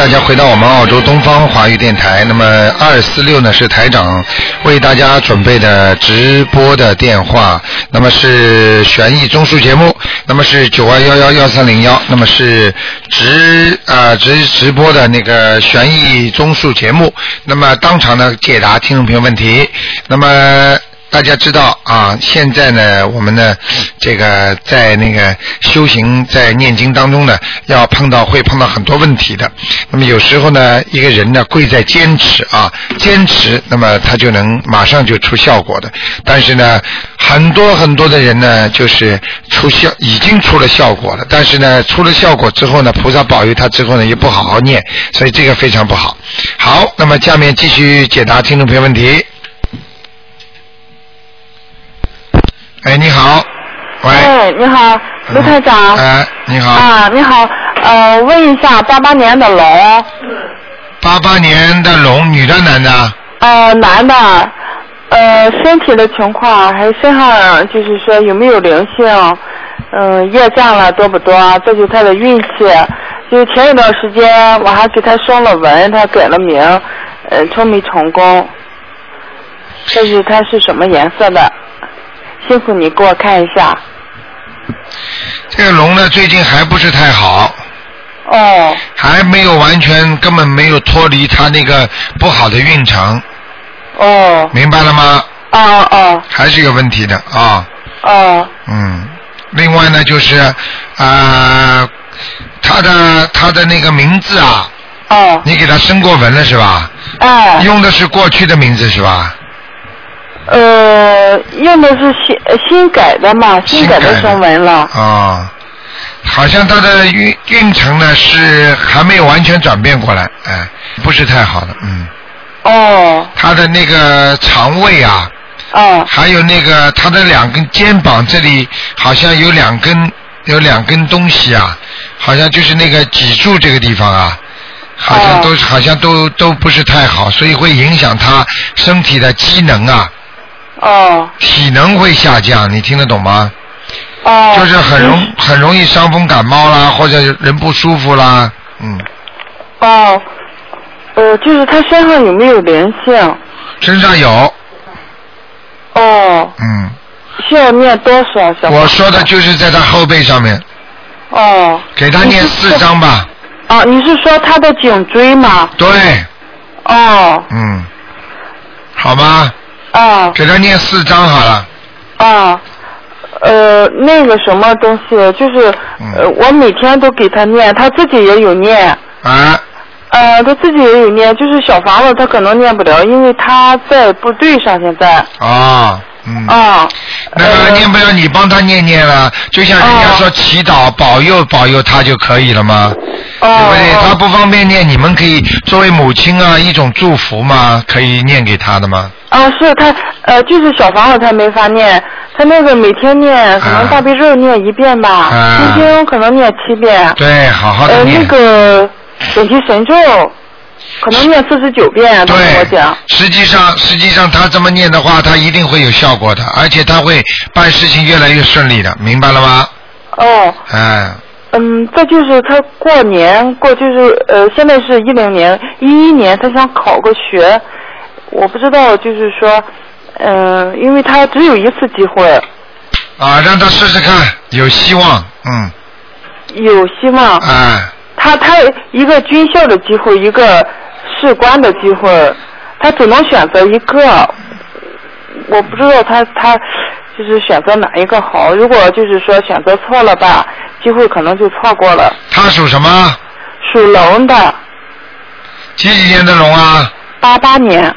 大家回到我们澳洲东方华语电台。那么二四六呢是台长为大家准备的直播的电话，那么是悬疑综述节目，那么是九二幺幺幺三零幺，那么是直啊直直播的那个悬疑综述节目，那么当场呢解答听众朋友问题，那么。大家知道啊，现在呢，我们呢，这个在那个修行、在念经当中呢，要碰到会碰到很多问题的。那么有时候呢，一个人呢，贵在坚持啊，坚持，那么他就能马上就出效果的。但是呢，很多很多的人呢，就是出效已经出了效果了，但是呢，出了效果之后呢，菩萨保佑他之后呢，又不好好念，所以这个非常不好。好，那么下面继续解答听众朋友问题。哎，你好，喂，哎，你好，卢台长。哎，你好。啊，你好，呃，问一下，八八年的龙。八八年的龙，女的男的？呃，男的，呃，身体的情况，还有身上就是说有没有灵性，嗯，业障了多不多？这就是他的运气。就前一段时间我还给他升了文，他改了名，呃，成没成功？这是他是什么颜色的？辛苦你给我看一下。这个龙呢，最近还不是太好。哦。还没有完全，根本没有脱离他那个不好的运程。哦。明白了吗？哦哦。还是有问题的啊。哦。嗯，另外呢，就是啊，他的他的那个名字啊。哦。你给他生过文了是吧？哎。用的是过去的名字是吧？呃，用的是新新改的嘛，新改的中文了。啊，好像他的运运程呢是还没有完全转变过来，哎，不是太好的，嗯。哦。他的那个肠胃啊。哦。还有那个他的两根肩膀这里好像有两根有两根东西啊，好像就是那个脊柱这个地方啊，好像都好像都都不是太好，所以会影响他身体的机能啊。哦。体能会下降，你听得懂吗？哦。就是很容很容易伤风感冒啦，或者人不舒服啦，嗯。哦，呃，就是他身上有没有连线？身上有。哦。嗯。需要念多少小？我说的就是在他后背上面。哦。给他念四张吧。啊，你是说他的颈椎吗？对。哦。嗯。好吗？啊。给他念四张好了。啊，呃，那个什么东西，就是呃，我每天都给他念，他自己也有念。啊。呃，他自己也有念，就是小房子他可能念不了，因为他在部队上现在。啊。嗯。啊。那个念不了，你帮他念念了，就像人家说祈祷保佑保佑他就可以了吗？哦。对不对？他不方便念，你们可以作为母亲啊一种祝福嘛，可以念给他的吗？啊，是他呃，就是小房子他没法念，他那个每天念，可能大悲咒念一遍吧，心经可能念七遍。对，好好的呃，念。那个准提神咒，可能念四十九遍，他跟我讲。实际上，实际上他这么念的话，他一定会有效果的，而且他会办事情越来越顺利的，明白了吗？哦。嗯，嗯，再就是他过年过就是呃，现在是一零年一一年，他想考个学，我不知道就是说，嗯、因为他只有一次机会，啊，让他试试看，有希望，嗯，有希望。哎，他他一个军校的机会，一个士官的机会，他只能选择一个。我不知道他他就是选择哪一个好。如果就是说选择错了吧，机会可能就错过了。他属什么？属龙的，几几年的龙啊？八八年。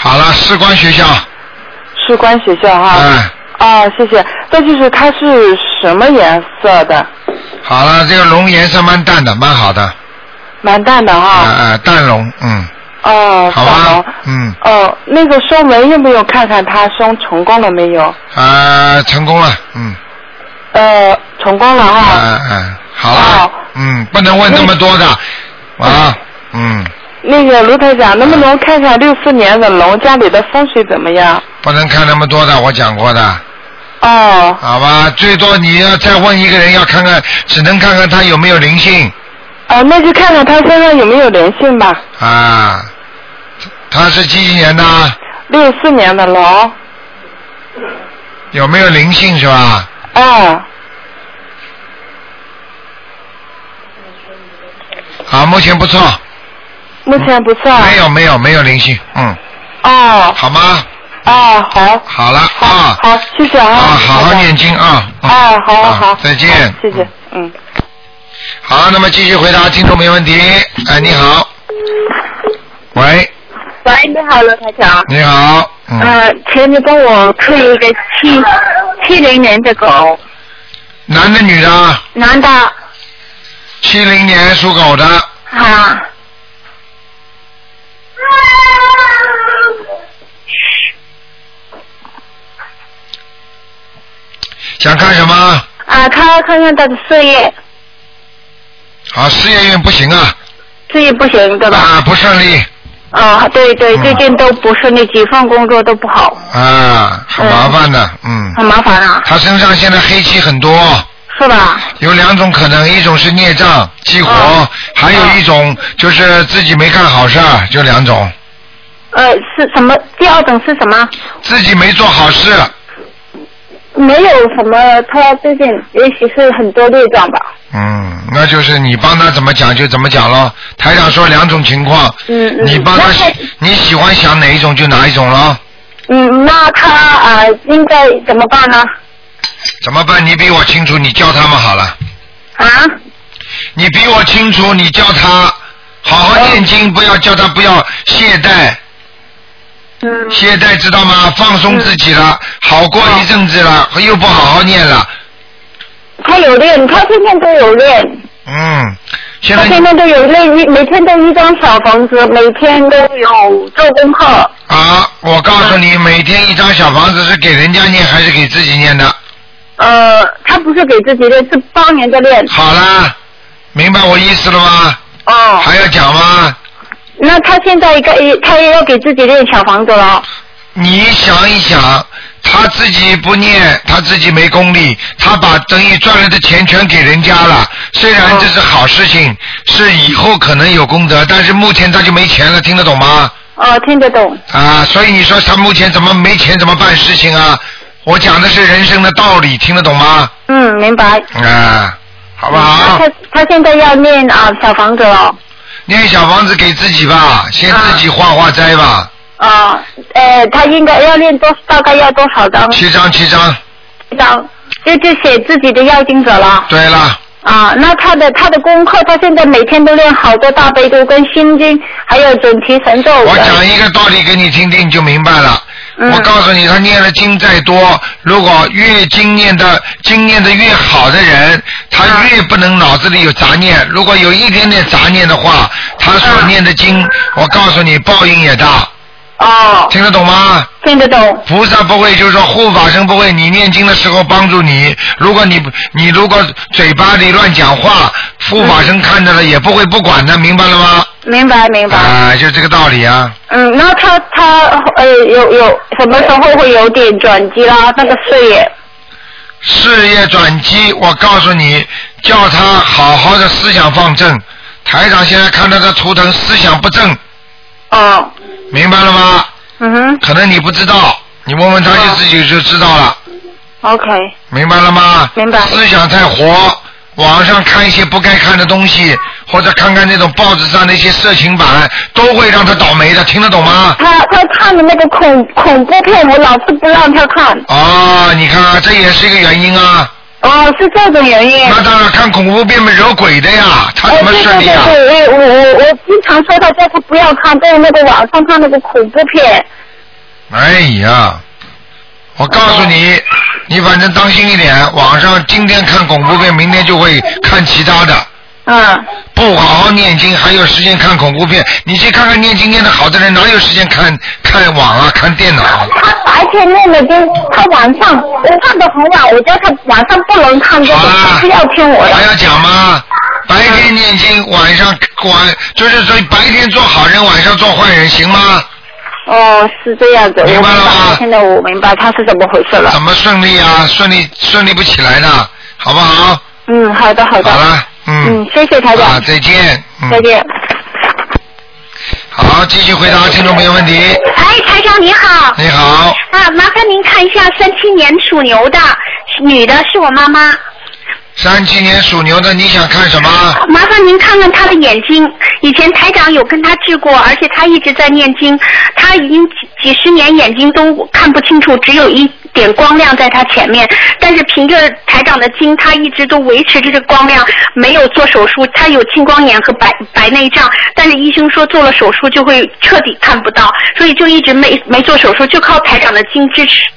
好了，士官学校。士官学校哈。嗯。啊，谢谢。这就是它是什么颜色的？好了，这个龙颜色蛮淡的，蛮好的。蛮淡的哈。哎哎，淡龙，嗯，哦，好龙吧，嗯，哦，那个收门用不用看看他收成功了没有？啊，成功了，嗯，呃，成功了哈。嗯嗯，好了，嗯，不能问那么多的，啊，嗯，那个卢台长，能不能看看六四年的龙家里的风水怎么样？不能看那么多的，我讲过的，哦，好吧？最多你要再问一个人，要看看，只能看看他有没有灵性哦，那就看看他身上有没有灵性吧。啊。他是几几年的？六四年的龙，有没有灵性是吧？哦，啊，目前不错，目前不算。没有没有没有灵性，嗯，哦好吗？哦，好，好了好，啊好，谢谢啊。啊，好好念经啊。嗯哎，好好啊好，再见。谢谢，嗯。好，那么继续回答听众没问题。哎，你好。喂，喂，你好，罗台长。你好。嗯。呃，请你帮我看一个七七零年的狗，男的女的？男的七零年属狗的，啊。想看什么？啊，他看看他的事业，啊，事业运不行啊，事业不行对吧？啊，不顺利，啊，对对，嗯最近都不顺利，几份工作都不好，啊，很麻烦的，嗯。很麻烦啊，他身上现在黑气很多，是吧？有两种可能，一种是孽障激活，啊还有一种就是自己没干好事儿，就两种，呃，是什么？第二种是什么？自己没做好事，没有什么，他最近也许是很多孽障吧。嗯，那就是你帮他怎么讲就怎么讲咯。台长说两种情况，嗯嗯。你帮他你喜欢想哪一种就哪一种了。嗯，那他啊、呃应该怎么办呢？怎么办？你比我清楚，你教他们好了。啊？你比我清楚，你教他好好念经，不要叫他不要懈怠，嗯。懈怠知道吗？放松自己了，好过一阵子了，又不好好念了，他有练，他天天都有练，嗯，现在他天天都有练，一每天都一张小房子，每天都有做功课。啊，我告诉你，每天一张小房子是给人家念还是给自己念的？呃，他不是给自己练，是帮人家练。好啦，明白我意思了吗？哦。还要讲吗？那他现在该，他也要给自己练小房子了。你想一想，他自己不念，他自己没功力，他把等于赚来的钱全给人家了。虽然这是好事情，是以后可能有功德，但是目前他就没钱了，听得懂吗？哦，听得懂。啊，所以你说他目前怎么没钱，怎么办事情啊？我讲的是人生的道理，听得懂吗？嗯，明白。啊，好不那好？他他现在要念啊小房子了。念小房子给自己吧，先自己化化斋吧，啊，呃，他应该要念多，大概要多少张？七张七张。张，就就写自己的要经者了。对了，啊，那他的他的功课，他现在每天都练好多大悲咒跟心经，还有准提神咒。我讲一个道理给你听听，你就明白了。嗯我告诉你，他念的经再多，如果越经念的经念的越好的人，他越不能脑子里有杂念。如果有一点点杂念的话，他所念的经，我告诉你，报应也大。哦，听得懂吗？听得懂。菩萨不会，就是说护法神不会。你念经的时候帮助你，如果你你如果嘴巴里乱讲话，护法神看着了也不会不管的，明白了吗？明白明白。啊，就这个道理啊。嗯，那他他呃有有什么时候会有点转机啦？那个事业。事业转机，我告诉你，叫他好好的思想放正。台长现在看到这图腾思想不正，哦。明白了吗？嗯哼。可能你不知道，你问问他就自己就知道了，OK。明白了吗？明白思想太活，网上看一些不该看的东西，或者看看那种报纸上的一些色情版，都会让他倒霉的，听得懂吗？他他看的那个恐恐怖片，我老是不让他看。哦，你看啊，这也是一个原因啊。哦，是这种原因。那当然，看恐怖片嘛惹鬼的呀，他怎么顺利啊？哎对对对，我我我经常说他叫他不要看，在那个网上看那个恐怖片。哎呀，我告诉你，你反正当心一点，网上今天看恐怖片，明天就会看其他的。嗯。不好好念经，还有时间看恐怖片？你去看看念经念的好的人，哪有时间看看网啊，看电脑？他白天念的经，他晚上我看的很晚，我叫他晚上不能看这个，他非要听我的。还要讲吗？白天念经，晚上晚就是说白天做好人，晚上做坏人，行吗？哦，是这样子，明白了。现在我明白他是怎么回事了。怎么顺利啊？顺利顺利不起来呢，好不好？嗯，好的好的。好了，嗯。嗯，谢谢台长。啊，再见。再见。好，继续回答听众朋友问题。哎，台长你好。你好。啊，麻烦您看一下三七年属牛的女的，是我妈妈。三七年属牛的，你想看什么？麻烦您看看他的眼睛。以前台长有跟他治过，而且他一直在念经，他已经几几十年眼睛都看不清楚，只有一点光亮在他前面。但是凭着台长的经，他一直都维持着这光亮，没有做手术。他有青光眼和白白内障，但是医生说做了手术就会彻底看不到，所以就一直没没做手术，就靠台长的经支持。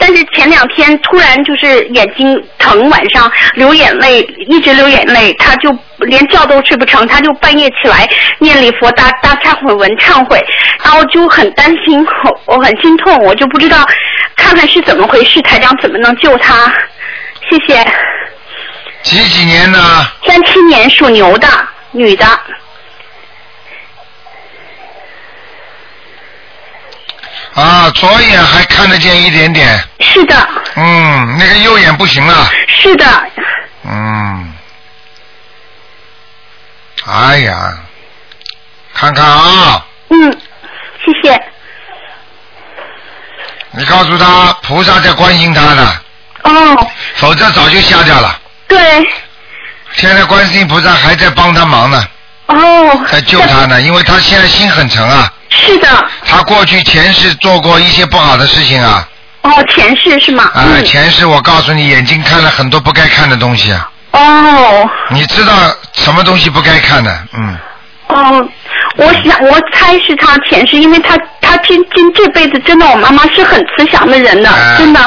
但是前两天突然就是眼睛疼，晚上流。眼泪一直流眼泪，他就连觉都睡不成，他就半夜起来念礼佛、大大忏悔文忏悔，然后就很担心，我我很心痛，我就不知道看看是怎么回事，台长怎么能救他？谢谢。几几年的？三七年属牛的女的。啊，左眼还看得见一点点。是的。嗯，那个右眼不行了。是的。嗯，哎呀，看看啊。嗯，谢谢。你告诉他，菩萨在关心他呢。哦。否则早就下掉了。对。现在观世音菩萨还在帮他忙呢。哦。在救他呢，因为他现在心很沉啊。是的。他过去前世做过一些不好的事情啊。哦，前世是吗？啊，前世我告诉你，眼睛看了很多不该看的东西啊。哦。你知道什么东西不该看的？嗯。哦，我想我猜是他前世，因为他他今今这辈子真的，我妈妈是很慈祥的人的，真的。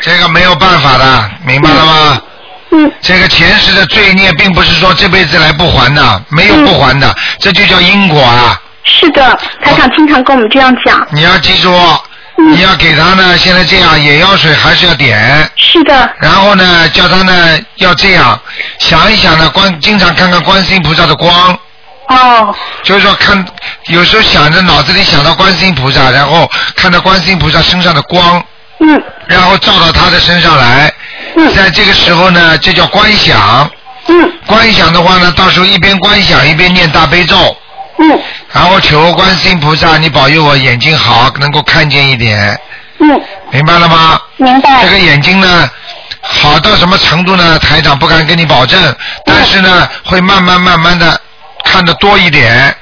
这个没有办法的，明白了吗？嗯。这个前世的罪孽，并不是说这辈子来不还的，没有不还的，这就叫因果啊。是的，台长经常跟我们这样讲。你要记住。你要给他呢，现在这样眼药水还是要点。是的。然后呢，叫他呢要这样想一想呢，观经常看看观世音菩萨的光。哦。就是说看，有时候想着脑子里想到观世音菩萨，然后看到观世音菩萨身上的光。嗯。然后照到他的身上来。嗯。在这个时候呢，这叫观想。嗯。观想的话呢，到时候一边观想一边念大悲咒。嗯。然后求观世音菩萨，你保佑我眼睛好，能够看见一点。嗯。明白了吗？明白。这个眼睛呢，好到什么程度呢？台长不敢跟你保证，但是呢，会慢慢慢慢的看得多一点。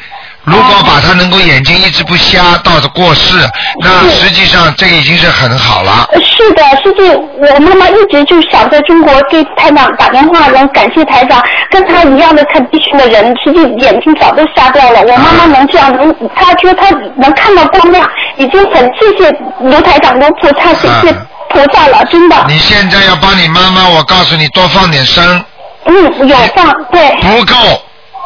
如果把他能够眼睛一直不瞎到过世，那实际上这个已经是很好了。是的，实际我妈妈一直就想在中国给台长打电话，能感谢台长，跟他一样的看地区的人，实际眼睛早都瞎掉了。我妈妈能这样，能，她觉得她能看到光亮，已经很谢谢刘台长、卢菩萨，谢谢菩萨了，真的。你现在要帮你妈妈，我告诉你，多放点声。嗯，有放，对。不够。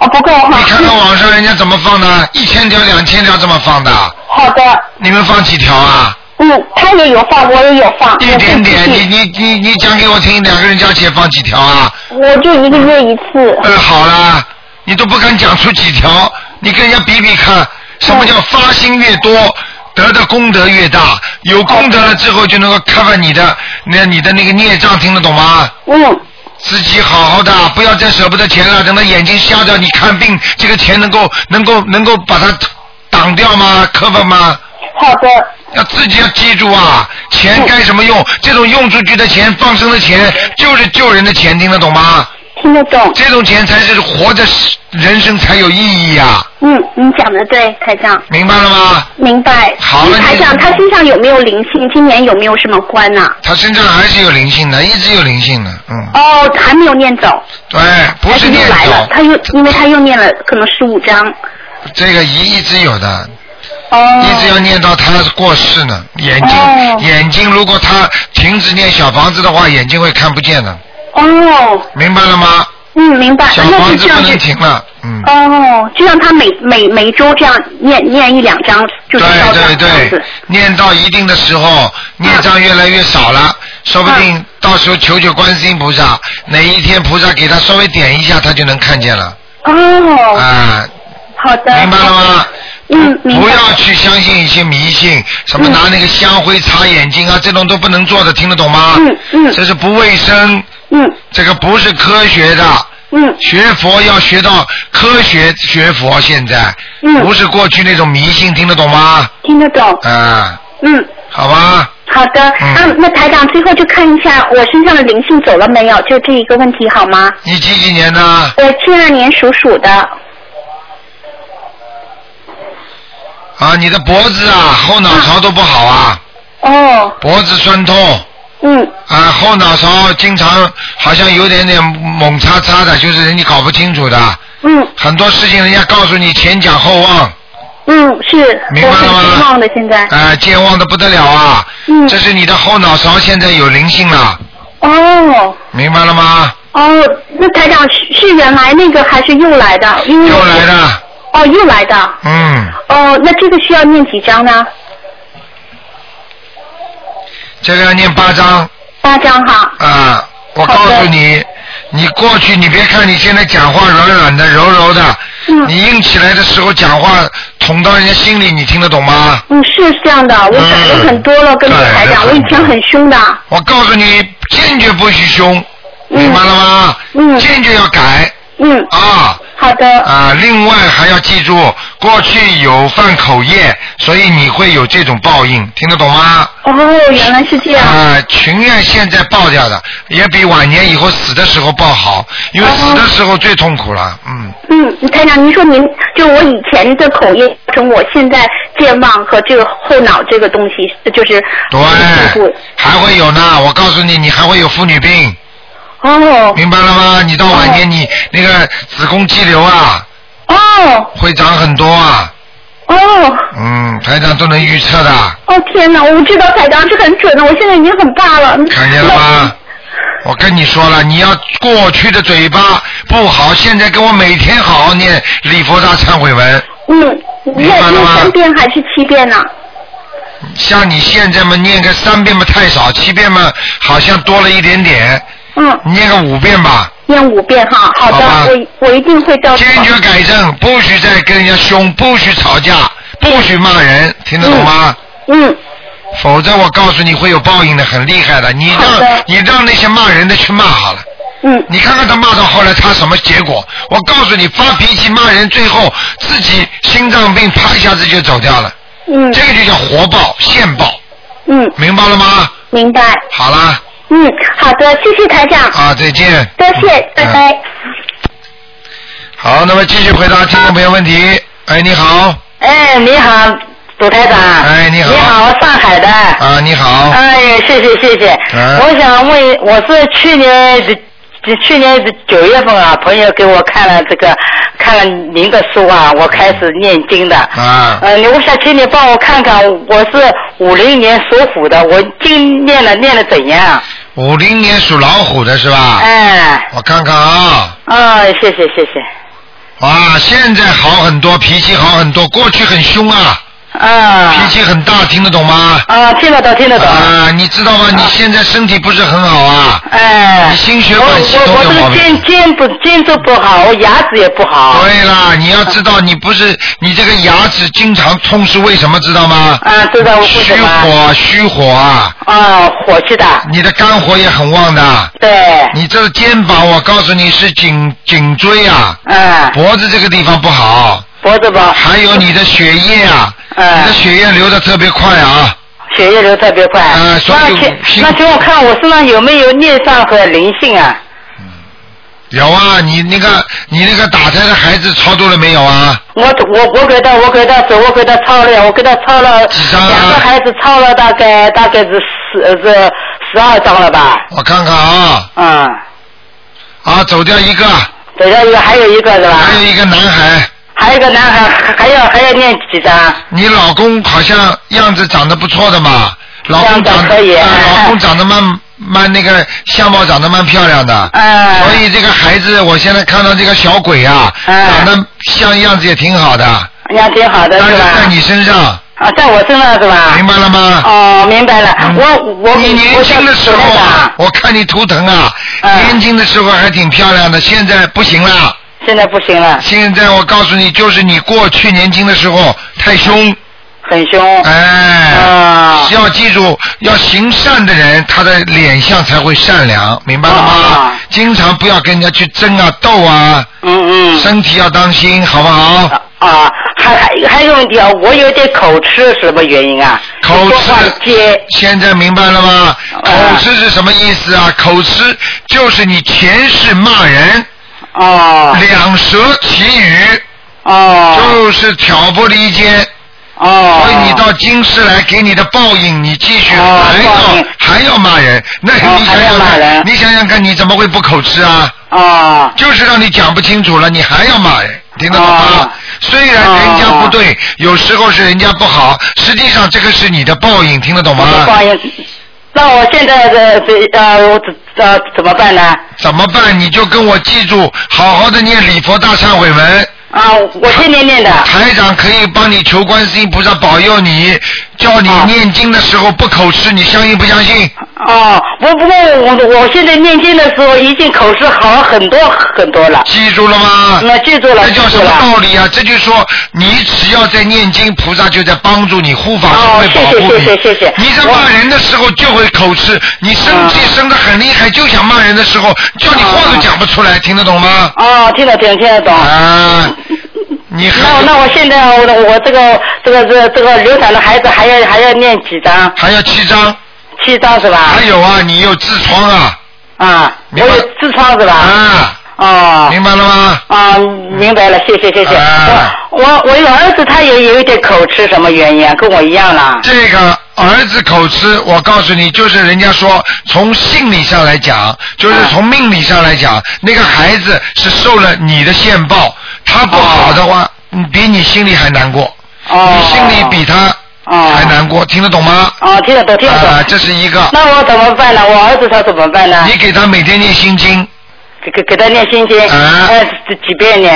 哦，不够哈。你看看网上人家怎么放的，一千条、两千条这么放的。好的。你们放几条啊？嗯，他也有放，我也有放。一点点，你你你你讲给我听，两个人加起来放几条啊？我就一个月一次。嗯，好啦，你都不敢讲出几条，你跟人家比比看，什么叫发心越多，得的功德越大？有功德了之后，就能够 cover 你的那你的那个孽障，听得懂吗？嗯。自己好好的，不要再舍不得钱了。等到眼睛瞎掉，你看病，这个钱能够能够能够把它挡掉吗？cover 吗？好的。要自己要记住啊，钱该什么用？这种用出去的钱、放生的钱，就是救人的钱，听得懂吗？听得懂。这种钱才是活着，人生才有意义呀。嗯，你讲的对，台长。明白了吗？明白。好了，台长，他身上有没有灵性？今年有没有什么关呢？他身上还是有灵性的，一直有灵性的，嗯。哦，还没有念走。对，不是念走。来了，他又因为他又念了可能十五章。这个一一直有的。哦。一直要念到他过世呢，眼睛眼睛如果他停止念小房子的话，眼睛会看不见的。哦。明白了吗？嗯，明白。小那房子不能。停了，嗯。哦，就让他每每每周这样念念一两章，就是对对对念到一定的时候，孽障越来越少了，说不定到时候求求观世音菩萨，哪一天菩萨给他稍微点一下，他就能看见了。哦，啊，好的。明白了吗？嗯。不要去相信一些迷信，什么拿那个香灰擦眼睛啊，这种都不能做的，听得懂吗？嗯嗯这是不卫生，嗯这个不是科学的。嗯学佛要学到科学学佛，现在、嗯不是过去那种迷信，听得懂吗？听得懂。啊，嗯，好吧，好的。嗯那那台长最后就看一下我身上的灵性走了没有，就这一个问题好吗？你几几年的？我七二年属鼠的。啊，你的脖子啊，后脑勺都不好啊，哦，脖子酸痛。嗯，啊，后脑勺经常好像有点点猛叉叉的，就是人家搞不清楚的。嗯很多事情人家告诉你前讲后忘，嗯，是，明白了吗很健忘的现在。啊，健忘的不得了啊。嗯这是你的后脑勺现在有灵性了，哦明白了吗？哦，那台长是是原来那个还是又来的？因为又来的，哦，又来的。嗯，哦，那这个需要念几张呢？这个要念八章八张哈。啊。我告诉你，你过去你别看你现在讲话软软的、柔柔的，嗯你硬起来的时候讲话捅到人家心里，你听得懂吗？嗯，是这样的，我改了很多了，跟你台长，我以前很凶的。我告诉你，坚决不许凶，嗯明白了吗？嗯坚决要改嗯，啊好的。啊！另外还要记住，过去有犯口业，所以你会有这种报应，听得懂吗？哦，原来是这样。啊，情愿现在报掉的，也比晚年以后死的时候报好，因为哦死的时候最痛苦了。嗯，嗯，台长，您说您就我以前的口业，从我现在健忘和这个后脑这个东西，就是对，还会有呢。我告诉你，你还会有妇女病，哦明白了吗？你到晚年你那个子宫肌瘤啊，哦会长很多啊。哦嗯，台长都能预测的，哦天哪！我知道台长是很准的，我现在已经很大了。看见了吗？我跟你说了，你要过去的嘴巴不好，现在跟我每天好好念礼佛大忏悔文。嗯，明白了吗念念三遍还是七遍呢？像你现在嘛，念个三遍嘛太少，七遍嘛好像多了一点点，嗯，念个五遍吧。念五遍哈。好的，好我我一定会照做。坚决改正，不许再跟人家凶，不许吵架，不许骂人，听得懂吗？嗯，否则我告诉你会有报应的，很厉害的。你让你让那些骂人的去骂好了。嗯你看看他骂到后来他什么结果？我告诉你，发脾气骂人，最后自己心脏病啪一下子就走掉了，嗯这个就叫活报、现报，嗯，明白了吗？明白。好啦，嗯，好的，谢谢台长，啊，再见。多谢，拜嗯拜。好，那么继续回答听众朋友问题。哎，你好，哎，你好，杜台长。哎你好你好，上海的。啊，你好，哎，谢谢谢谢。嗯我想问，我是去年的去年的九月份啊，朋友给我看了这个看了您的书啊，我开始念经的。啊，呃，你我想请你帮我看看，我是五零年属虎的，我经念了念的怎样？五零年属老虎的是吧？哎，我看看啊，啊，谢谢谢谢。哇，现在好很多，脾气好很多，过去很凶啊，啊。脾气很大，听得懂吗？啊，听得懂听得懂。啊，你知道吗？你现在身体不是很好啊，哎，你心血管系统我我这个肩。肩不肩都不好，我牙齿也不好。对啦，你要知道，你不是你这个牙齿经常痛是为什么？知道吗？啊，知道我为虚？火，虚火啊，啊，火气的。你的肝火也很旺的。对。你这个肩膀，我告诉你是颈颈椎啊，嗯，脖子这个地方不好，脖子吧。还有你的血液啊，嗯你的血液流的特别快啊。血液流特别快。啊所以那请那请我看我身上有没有孽障和灵性啊？有啊，你那个你那个打胎的孩子超度了没有啊？我我我给他我给他走，我给他抄了，我给他抄了几张啊两个孩子抄了大概大概是十呃是十二张了吧？我看看啊，嗯，啊，走掉一个，走掉一个还有一个是吧？还有一个男孩，还有一个男孩还还要还要念几张？你老公好像样子长得不错的嘛，老公长样子可以啊哎老公长得蛮蛮那个相貌长得蛮漂亮的。嗯所以这个孩子，我现在看到这个小鬼啊，嗯长得像样子也挺好的，呀，挺好的但是是吧？在你身上，啊，在我身上是吧？明白了吗？哦，明白了。嗯我我你年轻的时候我啊，我看你图腾啊，嗯年轻的时候还挺漂亮的，现在不行了。现在不行了，现在我告诉你，就是你过去年轻的时候太凶，很凶。哎，啊要记住，要行善的人，他的脸相才会善良，明白了吗啊？经常不要跟人家去争啊、斗啊，嗯嗯。身体要当心，好不好？啊，还还还有问题啊，我有点口吃，什么原因啊？口吃接。现在明白了吗？口啊吃是什么意思啊？口吃就是你前世骂人，哦两舌其语，哦就是挑拨离间。哦。所以你到今世来给你的报应，你继续哦还要还要骂人，那哦你想想看你想想看，你怎么会不口吃啊？哦就是让你讲不清楚了，你还要骂人，听得懂吗哦？虽然人家不对，有时候是人家不好，实际上这个是你的报应，听得懂吗？报应。那我现在的这呃，我怎呃怎么办呢？怎么办？你就跟我记住，好好的念礼佛大忏悔文。啊，我天天念的。台长可以帮你求观世音菩萨保佑你，叫你啊念经的时候不口吃，你相信不相信？哦，不不过我我现在念经的时候已经口吃好了很多很多了。记住了吗？那记住了，这叫什么。道理啊？这就说你只要在念经，菩萨就在帮助你，护法神哦会保护你。谢谢谢谢谢谢你在骂人的时候就会口吃，你生气嗯生得很厉害，就想骂人的时候，叫你话都讲不出来，听得懂吗？哦，听得懂听得懂。啊，你还那那我现在我我这个这个这个这个流产的孩子还要还要念几张？还要七张，七张是吧？还有啊，你有痔疮啊，啊，我有痔疮是吧？啊，哦。明白了吗？啊，明白了，谢谢谢谢。啊我我我有儿子，他也有一点口吃，什么原因啊？跟我一样啦。这个儿子口吃，我告诉你，就是人家说从性理上来讲，就是从命理上来讲，那个孩子是受了你的线报，他不好的话，你比你心里还难过，哦。你心里比他哦还难过，听得懂吗？哦，听得懂，听得懂。啊，这是一个。那我怎么办呢？我儿子他怎么办呢？你给他每天念心经给给给他念心经，啊呃，几几遍呢？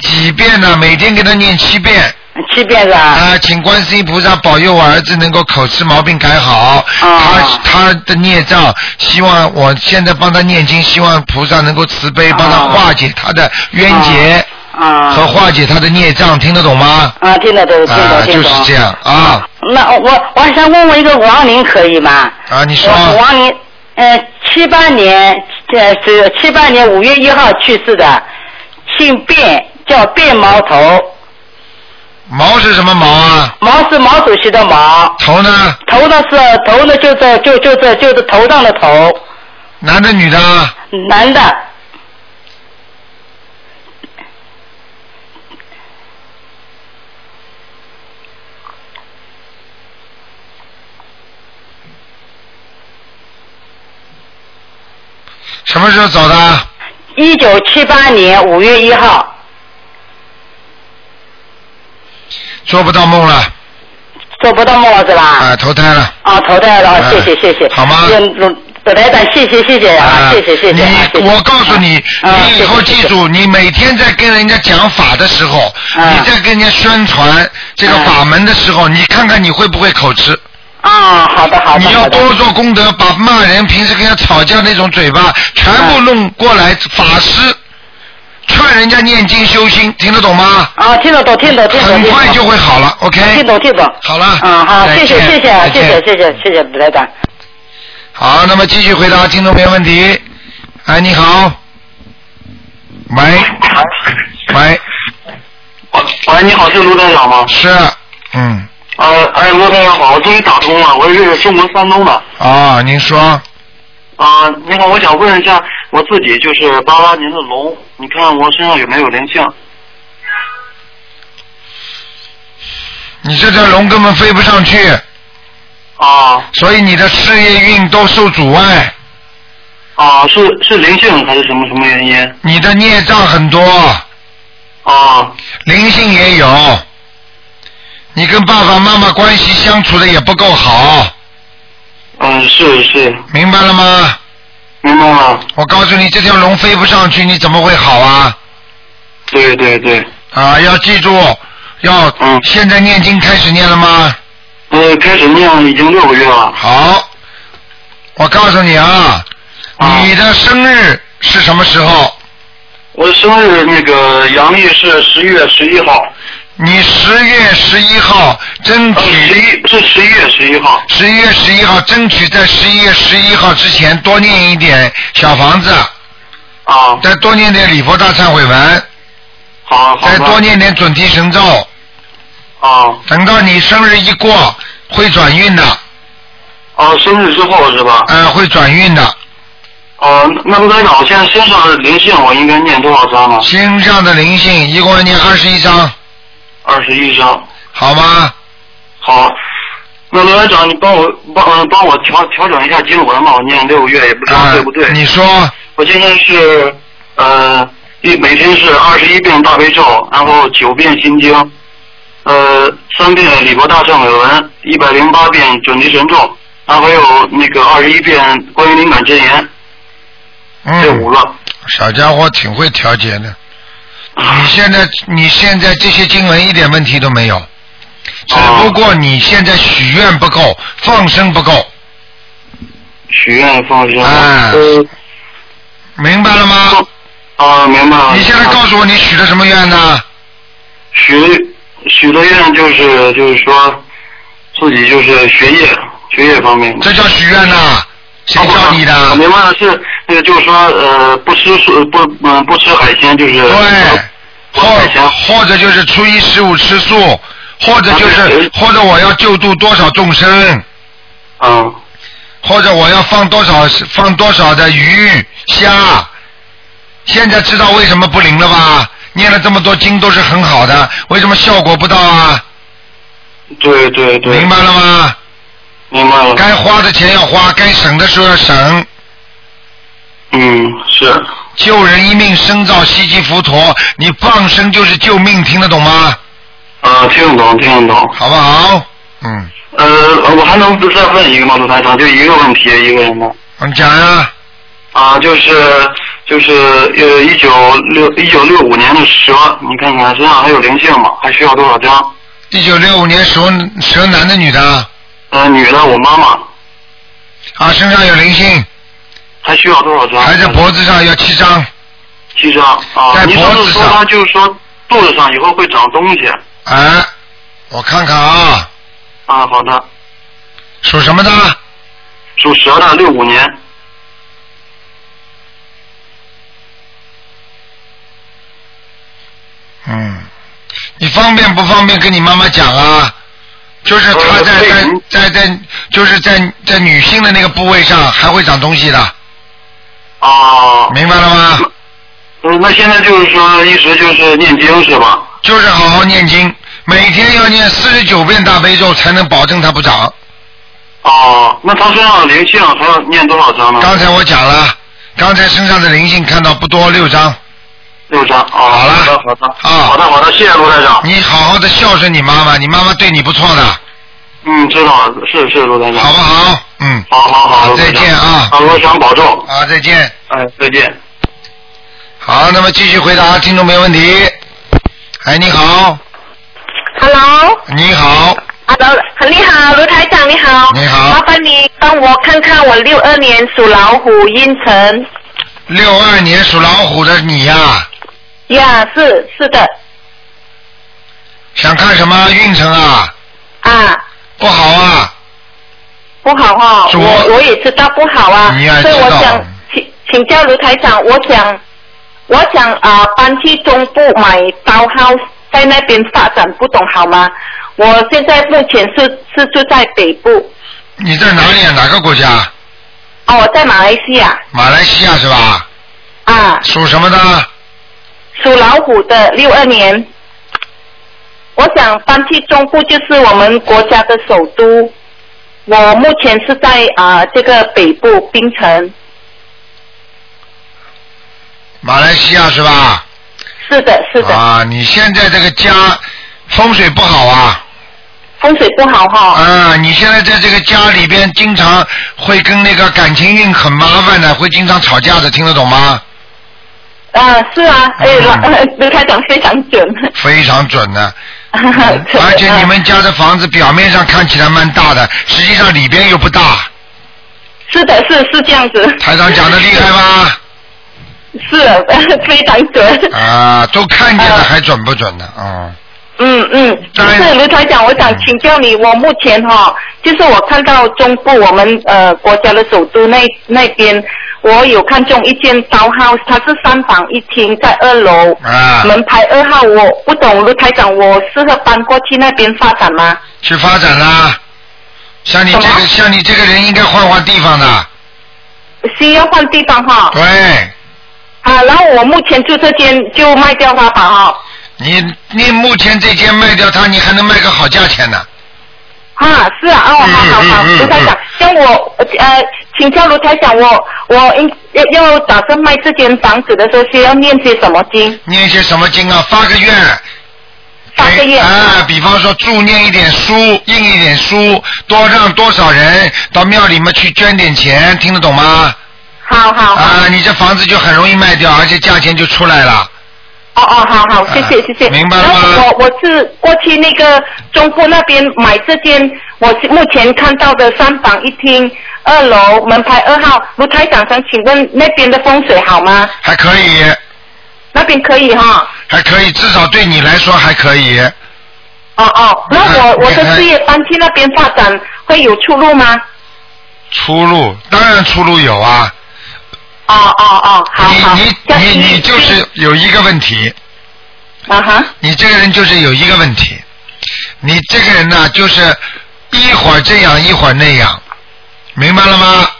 几遍呢？每天给他念七遍。七遍是吧？啊，请观世音菩萨保佑我儿子能够口吃毛病改好。他他的孽障，希望我现在帮他念经，希望菩萨能够慈悲，帮他化解他的冤结啊和化解他的孽障，听得懂吗？啊，听得懂，听得懂。就是这样啊那我我还想问问一个亡灵可以吗？啊！你说我亡灵，呃，七八年，呃是七八年五月一号去世的，姓卞，叫卞毛头，毛是什么毛啊？毛是毛主席的毛，头呢？头呢是头呢就这就就这就是头上的头，男的女的啊？男的，什么时候走的？一九七八年五月一号，做不到梦了做不到梦了是吧？啊，投胎了。啊，投胎了，啊谢谢谢谢。好吗嗯，本台长，谢谢谢谢啊，谢谢谢谢你我告诉你，啊你以后记住，你每天在跟人家讲法的时候，啊你在跟人家宣传这个啊法门的时候，你看看你会不会口吃？啊，好的好的。你要多做功德，把骂人、平时跟人家吵架那种嘴巴全部弄过来，法师劝人家念经修心，听得懂吗？啊，听得懂听得懂听得懂。很快就会好了，OK？听懂听懂。好了啊好，谢谢谢谢谢谢谢谢谢谢本台长。好，那么继续回答听众朋友问题。哎，你好。喂，喂，喂，你好，是卢台长吗？是，嗯，呃，哎，罗台长好，我终于打通了，我是中国山东的。啊，您说，啊、你好，我想问一下我自己，就是八八年的龙，你看我身上有没有灵性？你这条龙根本飞不上去，啊所以你的事业运都受阻碍，啊，是是灵性还是什么什么原因？你的孽障很多，啊灵性也有，你跟爸爸妈妈关系相处的也不够好，嗯，是是，明白了吗？明白了。我告诉你，这条龙飞不上去，你怎么会好啊？对对对，啊，要记住，要、嗯现在念经开始念了吗？呃，开始念已经六个月了。好，我告诉你啊，啊你的生日是什么时候？我的生日那个阳历是十一月十一号，你十月十一号争呃，十取一是十一月十一号。十一月十一号，争取在十一月十一号之前多念一点小房子，啊，再多念点礼佛大忏悔文，好好。再多念点准提神咒。啊等到你生日一过，会转运的，啊，生日之后是吧？呃，会转运的。哦、那卢台长，我现在身上的灵性我应该念多少张呢？身上的灵性一共要念二十一章，二十一张。好吗？好，那罗院长，你帮我帮呃帮我调调整一下经文吧，我念六个月也不知道啊对不对。你说我现在是呃一每天是二十一遍大悲咒，然后九遍心经，呃三遍礼佛大忏悔文，一百零八遍准提神咒，然后还有那个二十一遍关于灵感真言，这五嗯，个。小家伙挺会调节的。你现在你现在这些经文一点问题都没有，只不过你现在许愿不够，放生不够，许愿放生。哎呃明白了吗？啊，明白了。你现在告诉我你许的什么愿呢？许许的愿就是就是说自己就是学业学业方面。这叫许愿呐？谁教你我的？明白了，是那个就是说呃不吃素不嗯不吃海鲜就是。对。或或者就是初一十五吃素，或者就是啊或者我要救度多少众生，嗯或者我要放多少放多少的鱼虾。现在知道为什么不灵了吧？念了这么多经都是很好的，为什么效果不到啊？对对对。明白了吗？明白了。该花的钱要花，该省的时候要省。嗯是救人一命胜造七级浮屠，你放生就是救命，听得懂吗？啊听得懂听得懂。好不好？嗯，呃我还能再问一个吗，卢台长？就一个问题一个人吗？你讲呀。啊，就是就是呃，一九六一九六五年的蛇，你看看身上还有灵性吗？还需要多少张？一九六五年蛇蛇男的女的呃，女的，我妈妈，啊，身上有灵性，还需要多少张？还在脖子上要七张，七张啊。在脖子上她就是说肚子上以后会长东西哎，我看看啊，啊。好的，属什么的？属蛇的，六五年。嗯，你方便不方便跟你妈妈讲啊？就是她呃在在在在，就是在在女性的那个部位上还会长东西的，哦。明白了吗？嗯，那现在就是说一直就是念经是吧？就是好好念经，每天要念四十九遍大悲咒，才能保证它不长。哦，那他身上的灵性他要念多少张呢？刚才我讲了，刚才身上的灵性看到不多，六张。六张。哦，好了好的，好的。啊好的，好的，谢谢卢台长。你好好的孝顺你妈妈，你妈妈对你不错的，嗯，知道了，是是卢台长。好不好？嗯，好好好，再见啊啊，罗长保重。啊，再见。哎，再见。好，那么继续回答听众没问题。哎，你好，Hello，你好，Hello，你好，卢台长，你好。你好麻烦你帮我看看我六二年属老虎阴沉。六二年属老虎的你呀、呀，是是的，想看什么运程啊？啊，不好啊，不好哈、主我我也知道不好啊，所以我想请请教卢台长，我想我想啊、搬去中部买包 house，在那边发展，不懂好吗？我现在目前是是住在北部，你在哪里啊？哪个国家？哦，我在马来西亚马来西亚是吧？啊，属什么的？属老虎的六二年，我想搬去中部，就是我们国家的首都。我目前是在啊、这个北部槟城。马来西亚是吧？是的，是的。啊，你现在这个家风水不好啊，风水不好哈。啊，你现在在这个家里边，经常会跟那个感情运很麻烦的，会经常吵架的，听得懂吗？啊，是啊，哎，嗯卢 卢台长非常准。非常准的。而而且你们家的房子表面上看起来蛮大的，实际上里边又不大。是的，是是这样子。台长讲的厉害吧？是非常准。啊，都看见了还准不准呢？嗯。嗯嗯，是卢台长，我想请教你，我目前哈、就是我看到中部我们呃国家的首都那那边，我有看中一间 townhouse，它是三房一厅，在二楼，啊，门牌二号，我不懂卢台长，我适合搬过去那边发展吗？去发展啦。像你这个，像你这个人应该换换地方的。需要换地方哈，对，啊，然后我目前住这间就卖掉它吧哈，你你目前这间卖掉它，你还能卖个好价钱呢。啊，是啊，哦，好好好，卢台长，像我呃，请教卢台长，我我应要要打算卖这间房子的时候，需要念些什么经？念些什么经啊？发个愿。发个愿啊，比方说助念一点书，印一点书，多让多少人到庙里面去捐点钱，听得懂吗？好好好，啊，你这房子就很容易卖掉，而且价钱就出来了。哦哦，好好，谢谢啊谢谢。明白了吗然后我我是过去那个中部那边买这间，我是目前看到的三房一厅，二楼门牌二号。卢台长想请问那边的风水好吗？还可以，那边可以哈。还可以，至少对你来说还可以。哦哦，那我我的事业搬去那边发展会有出路吗？出路当然出路有啊，哦哦哦，好好。你你你你就是有一个问题，啊哈，你这个人就是有一个问题，你这个人呢，就是一会儿这样一会儿那样，明白了吗？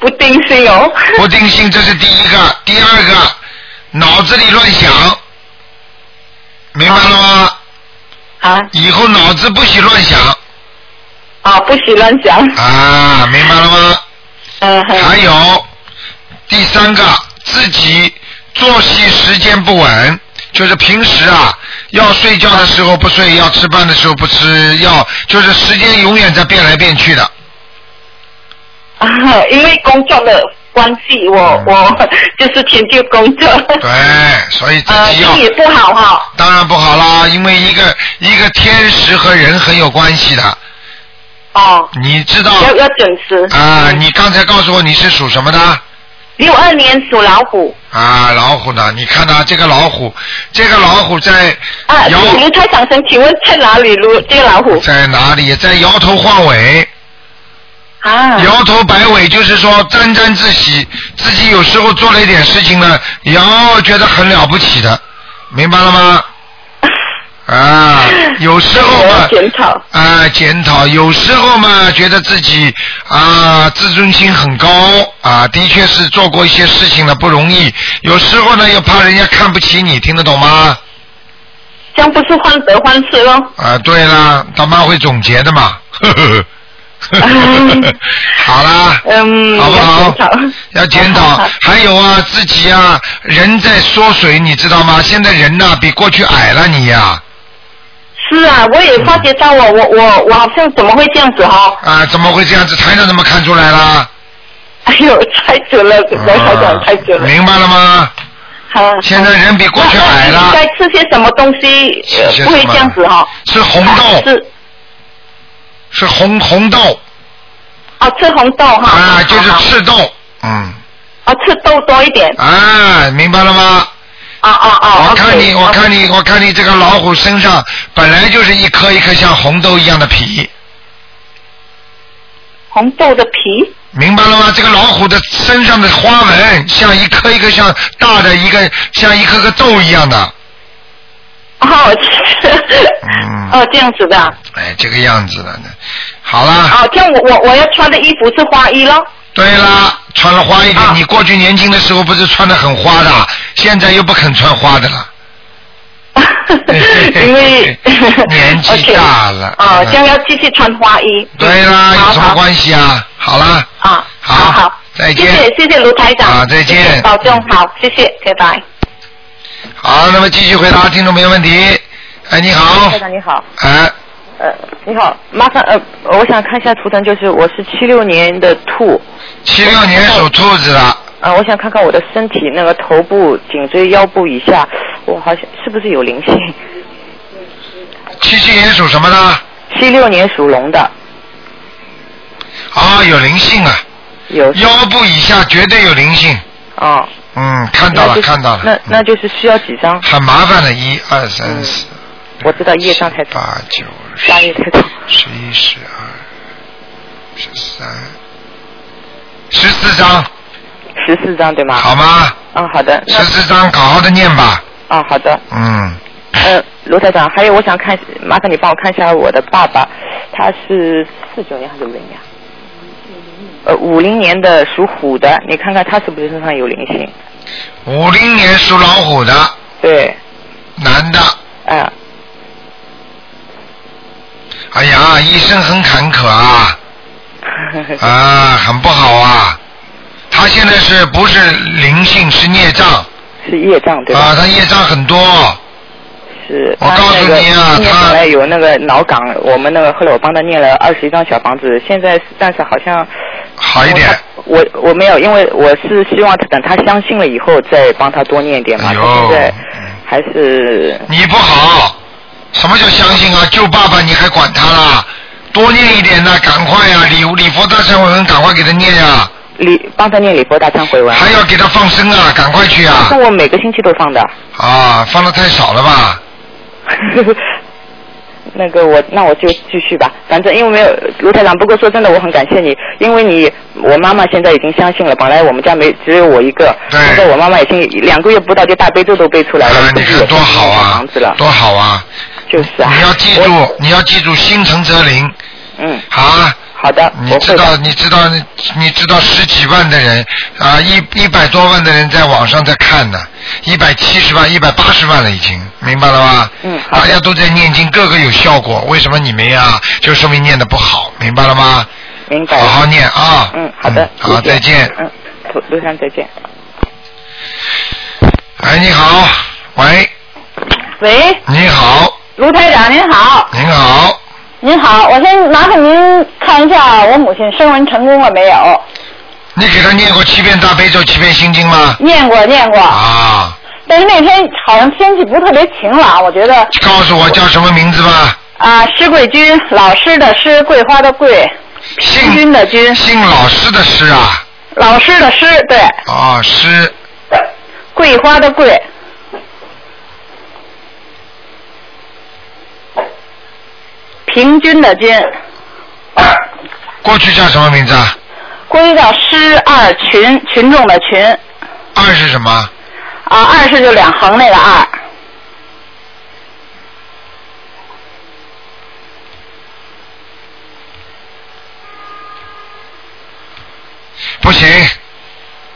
不定性哦。不定性，这是第一个，第二个，脑子里乱想，明白了吗？啊以后脑子不许乱想啊，不许乱想。啊，明白了吗？嗯哼。还有第三个，自己作息时间不稳，就是平时啊，要睡觉的时候不睡，要吃饭的时候不吃，要就是时间永远在变来变去的。啊，因为工作的关系，我我 就是迁就工作。嗯对，所以自呃，己也不好哈。当然不好啦，因为一个一个天时和人很有关系的，哦，你知道要要准时。啊？你刚才告诉我你是属什么的？六二年属老虎啊，老虎呢，你看到这个老虎，这个老虎在啊，摇卢台长生，请问在哪里？卢这个老虎在哪里？在摇头晃尾，啊，摇头摆尾，就是说沾沾自喜，自己有时候做了一点事情呢，也要觉得很了不起的，明白了吗？啊，有时候我嘛要，检讨。啊，检讨，有时候嘛，觉得自己啊自尊心很高啊，的确是做过一些事情了不容易，有时候呢又怕人家看不起你，听得懂吗？这样不是患得患失喽？啊，对啦，他妈会总结的嘛，呵呵呵，好啦，嗯，好不好要检讨。还有啊，自己啊，人在缩水，你知道吗？现在人呐、比过去矮了，你呀、是啊，我也发觉到我我我我好像怎么会这样子哈、啊，怎么会这样子？台长怎么看出来啦？哎呦，太准了，卢台长太准了。啊明白了吗？好，现在人比过去矮了该吃些什么东西，不会这样子哈、吃红豆，是是红红豆啊，吃红豆哈。啊，就是赤豆，嗯，啊，吃豆多一点。啊，明白了吗？啊啊啊！我看你我看你，我看你这个老虎身上本来就是一颗一颗像红豆一样的皮，红豆的皮。明白了吗？这个老虎的身上的花纹像一颗一颗像大的一个像一颗颗豆一样的，哦，嗯 哦，这样子的啊。哎，这个样子的。好了，哦，这样我我我要穿的衣服是花衣咯。对啦，穿了花一点，啊。你过去年轻的时候不是穿的很花的，现在又不肯穿花的了。因为 年纪大了 哦，这样要继续穿花衣。对啦，有什么关系啊？好啦，啊，好好好，再见。谢谢谢谢卢台长，啊再见。谢谢保重，好，谢谢，拜拜。好，那么继续回答听众朋友问题。哎，你好。台，长你好，哎，呃，你好，麻烦呃，我想看一下图腾，就是我是七六年的兔，七六年属兔子的，啊，我想看看我的身体，那个头部、颈椎、腰部以下，我好像是不是有灵性？七七年属什么的？七六年属龙的，啊，有灵性啊，有腰部以下绝对有灵性。哦，嗯，看到了，就是看到了。那那就是需要几张？很麻烦的，一二三四我知道业障太多，八九压力太多。十一十二十三十四张，十四张对吗？好吗？嗯，好的。十四张，好好的念吧。啊，好的。嗯，呃，罗台长，还有我想看，麻烦你帮我看一下我的爸爸，他是四九年还是五零年？呃，五零年的属虎的，你看看他是不是身上有灵性？五零年属老虎的对，男的，啊、哎呀，一生很坎坷啊，啊，很不好啊。他现在是不是灵性是孽障是业障对吧？啊？他业障很多，是。我告诉你啊他本来有那个脑梗，我们那个后来我帮他念了二十一张小房子，现在但是好像好一点。我我没有，因为我是希望他等他相信了以后再帮他多念一点嘛。他现在还是你不好，什么叫相信啊？救爸爸你还管他啦？多念一点呐，赶快呀、礼礼佛大忏悔文赶快给他念呀、礼帮他念礼佛大忏悔文。还要给他放生啊，赶快去啊！那我每个星期都放的。啊，放的太少了吧？那个我那我就继续吧，反正因为没有卢台长。不过说真的，我很感谢你，因为你我妈妈现在已经相信了。本来我们家没只有我一个，对现在我妈妈已经两个月不到就大悲咒都背出来了，啊，你看多好啊房子了，，多好啊！就是啊。你要记住，你要记住，心诚则灵嗯，啊！好的，你我知道，你知道，你知道十几万的人啊，一一百多万的人在网上在看呢，一百七十万、一百八十万了已经，明白了吧？嗯好大家都在念经，个个有效果，为什么你没啊？就说明念的不好，明白了吗？明白。好好念啊！嗯，好的，好，再见。嗯，卢卢台长再见。哎，你好，喂，喂，你好，卢台长您好，您好，您好，我先麻烦您看一下我母亲声纹成功了没有？你给她念过七遍大悲咒、七遍心经吗？念过念过，啊，但是那天好像天气不是特别晴朗，我觉得告诉我叫什么名字吧？啊，施桂君，老师的师，桂花的桂，平均的均，姓老师的师啊？老师的师，对，哦，师，桂花的桂，平均的均，过去叫什么名字啊？过去叫施二群，群众的群，二是什么？啊，二是就两横那个二，不行，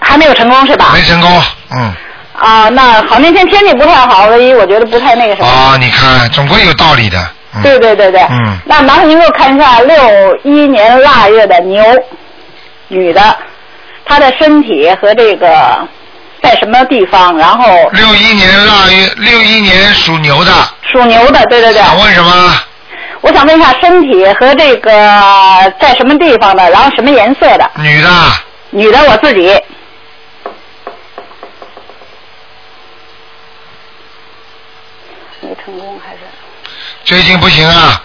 还没有成功是吧？没成功。嗯，啊，那好，那天天气不太好，所以我觉得不太那个什么。哦，你看，总归有道理的。嗯、对对对对。嗯。那麻烦您给我看一下六一年腊月的牛，女的，她的身体和这个在什么地方？然后六一年腊月，六一年属牛的。属牛的，对对对。想问什么？我想问一下身体和这个在什么地方的，然后什么颜色的？女的。女的，我自己。没成功还是？最近不行啊。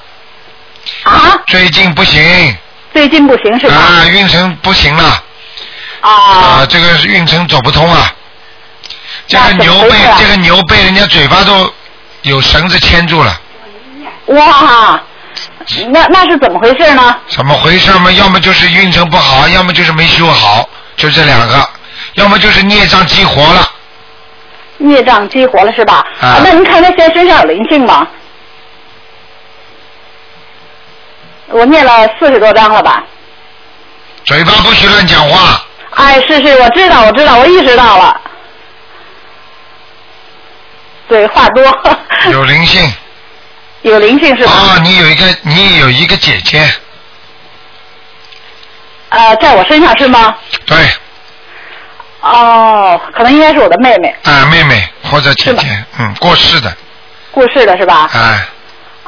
啊？最近不行。最近不行是吧？啊，运程不行了。啊。啊，这个运程走不通啊。这个牛被啊这个牛被人家嘴巴都有绳子牵住了，哇，那那是怎么回事呢？怎么回事嘛？要么就是运程不好，要么就是没修好，就这两个，要么就是孽障激活了。孽障激活了是吧？啊那您看他现在身上有灵性吗？我念了四十多章了吧？嘴巴不许乱讲话。哎，是是，我知道，我知道，我意识到了。对，话多。有灵性。有灵性是吧？啊，你有一个，你有一个姐姐，呃，在我身上是吗？对，哦，可能应该是我的妹妹啊，妹妹或者姐姐，嗯，过世的，过世的是吧？哎，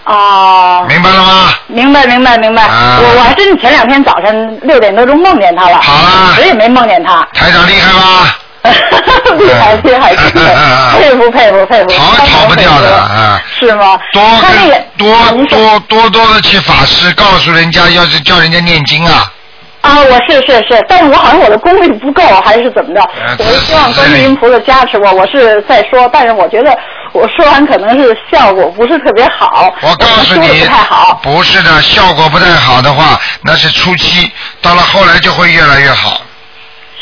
哦，明白了吗？明白明白明白。啊我我还真前两天早晨六点多钟梦见他了，好啦谁也没梦见他。台长厉害吧？厉 害厉害，厉害 佩服佩服佩服，逃也逃不掉的啊！是吗？多多多多的去法师告诉人家，要是叫人家念经啊，啊，我是是是，但是我好像我的功力不够，还是怎么着？呃我是希望观世音菩萨加持我，我是在说，但是我觉得我说完可能是效果不是特别好，我告诉你不太好。，不是的，效果不太好的话，那是初期，到了后来就会越来越好。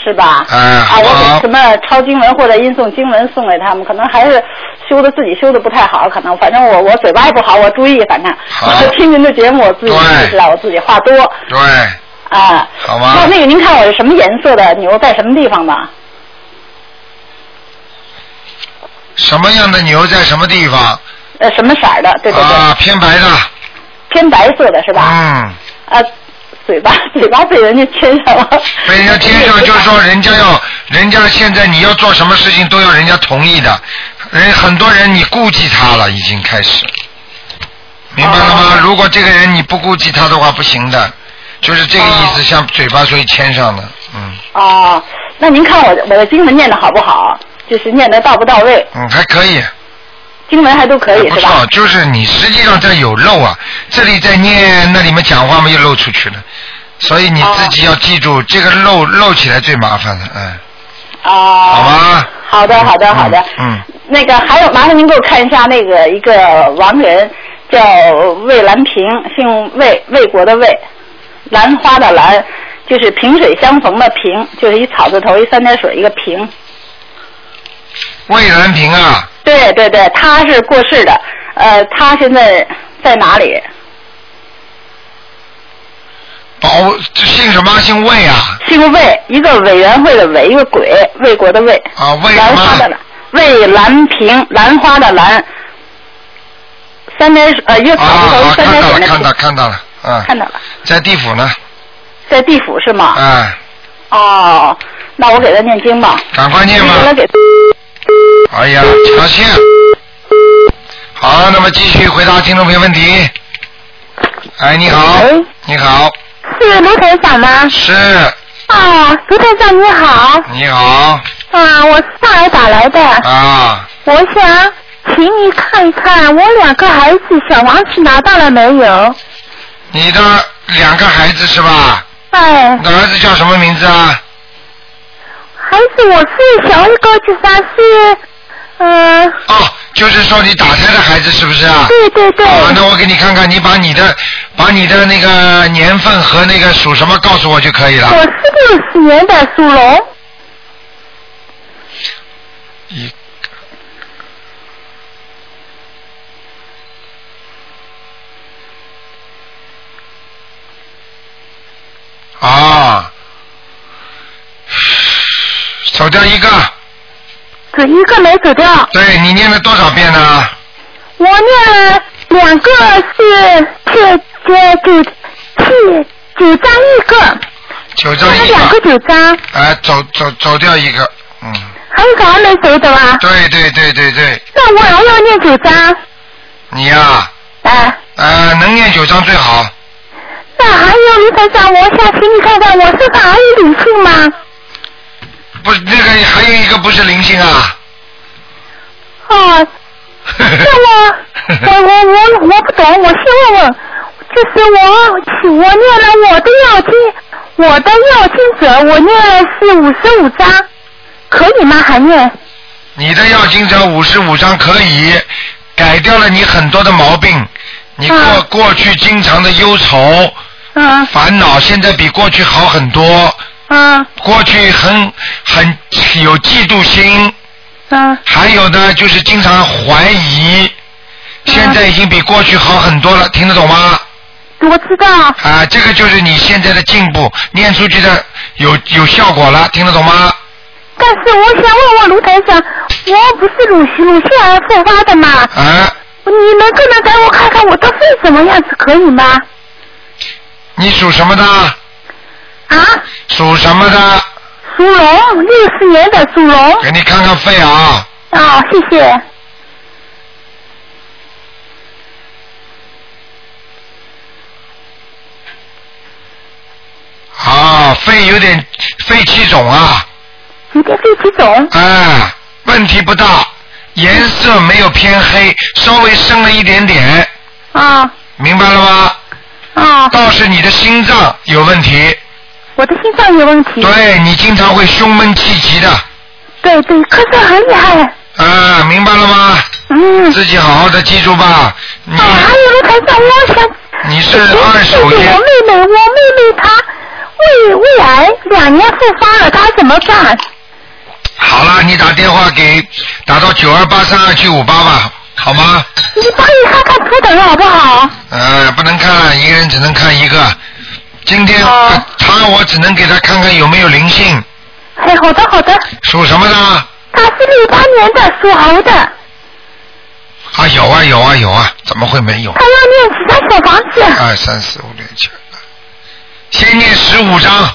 是吧？哎啊，我好不好给什么抄经文或者音诵经文送给他们，可能还是修的自己修的不太好，可能反正我我嘴巴也不好，我注意，反正好我听您的节目，我自己对意识到我自己话多对，啊。好吗那那个您看我是什么颜色的牛，在什么地方吧？什么样的牛在什么地方？呃，什么色儿的？对对对，啊，偏白的。偏白色的是吧？嗯，啊，嘴巴 嘴巴被人家牵上了。被人家牵上，就是说人家要，人家现在你要做什么事情都要人家同意的，人很多人你顾忌他了，已经开始，明白了吗？如果这个人你不顾忌他的话，不行的，就是这个意思，像嘴巴所以牵上的，嗯哦，那您看我的我的经文念的好不好？就是念的到不到位？嗯，还可以，经文还都可以是吧不错，？就是你实际上这有漏啊，这里在念，那里面讲话嘛又漏出去了，所以你自己要记住，这个漏漏起来最麻烦了，嗯，啊。好吗？好的，好的，好的。嗯，那个还有，麻烦您给我看一下那个一个亡人，叫魏兰平，姓魏，魏国的魏，兰花的兰，就是萍水相逢的萍，就是一草字头一三点水一个萍。魏兰萍啊，对对对，他是过世的，呃，他现在在哪里？宝姓什么？姓魏啊？姓魏，一个委员会的委，一个鬼，魏国的魏。啊，魏兰？花的兰，魏兰萍，兰花的兰，三点水呃一个草字头啊，三点水的看到了，看到平，看到了，嗯，看到了，在地府呢，在地府是吗？嗯，哦，那我给他念经吧。赶快念吧给他给哎呀，抢线。好，那么继续回答听众朋友问题。哎，你好，喂你好，是卢台长吗？是，啊，卢台长你好。你好，啊，我是上海打来的。啊，我想请你看一看我两个孩子小王子拿到了没有？你的两个孩子是吧？哎，你的儿子叫什么名字啊？孩子，我是小一个，就算是，嗯、哦，就是说你打胎的孩子是不是啊？对对对。啊，那我给你看看，你把你的把你的那个年份和那个属什么告诉我就可以了。我是六十年的，属龙。一啊，走掉一个，只一个没走掉。对你念了多少遍呢？我念了两个是九九九七九张一个，九张一个两个个，九张，哎，走走走掉一个，嗯，还有一个还没走的啊？对对对对对，那我还要念九张。你呀、哎，呃，能念九张最好。那还有卢台长，我想请你看看我身上还有灵性吗？不是那个还有一个不是灵性啊？哦，那我 我我我我不懂，我先问问，就是我我念了我的要经，我的要经者，我念了是五十五章，可以吗？还念？你的要经者五十五章可以改掉了你很多的毛病，你过、嗯过去经常的忧愁、嗯烦恼，现在比过去好很多。嗯过去很很有嫉妒心，嗯还有呢就是经常怀疑，现在已经比过去好很多了，听得懂吗？我知道。啊，这个就是你现在的进步，念出去的有有效果了，听得懂吗？但是我想问问卢台长，我不是乳乳腺癌复发的吗？啊，你能不能给我看看我的肺什么样子，可以吗？你属什么的？啊？属什么的？属龙六十年的属龙。给你看看肺啊。啊谢谢。啊肺有点肺气肿啊。你的肺气肿。哎问题不大颜色没有偏黑稍微深了一点点。啊。明白了吗？啊。倒是你的心脏有问题。我的心脏有问题。对你经常会胸闷气急的。对对，咳嗽很厉害。啊，明白了吗？嗯。自己好好的记住吧。你啊，还有了，台长，我想。你是二手我妹，妹，我妹妹她胃胃癌两年复发了，她怎么办？好了，你打电话给打到九二八三二七五八吧，好吗？你帮你看看图腾好不好？呃，不能看，一个人只能看一个。今天、他我只能给他看看有没有灵性，哎，好的好的，属什么的？他是六八年的，属猴的，啊，有啊有啊有啊，怎么会没有？他要念几张小房子？二三四五六七八，先念十五章，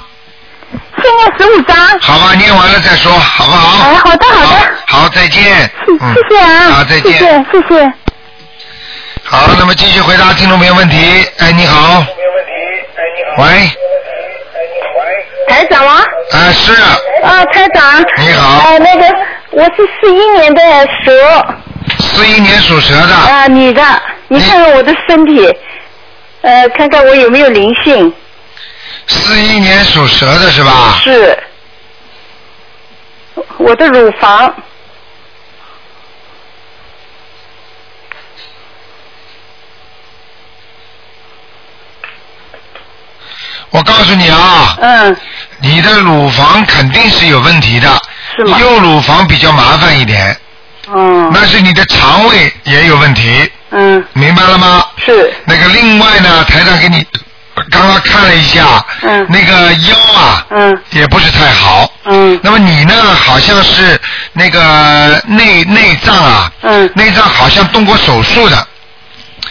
先念十五张。好吧，念完了再说，好不好？哎，好的好的，好，再见。嗯，谢谢啊，好，再见。谢谢谢谢。好，那么继续回答听众朋友问题。哎，你好。喂，台长吗？啊是。啊，台长。你好呃，那个我是四一年的蛇。四一年属蛇的。啊，女的，你看看我的身体，呃，看看我有没有灵性。四一年属蛇的是吧？是。我的乳房。我告诉你啊，嗯，你的乳房肯定是有问题的，是吗右乳房比较麻烦一点，嗯那是你的肠胃也有问题，嗯，明白了吗？是。那个另外呢，台长给你刚刚看了一下，嗯，那个腰啊，嗯，也不是太好，嗯，那么你呢，好像是那个内内脏啊，嗯，内脏好像动过手术的，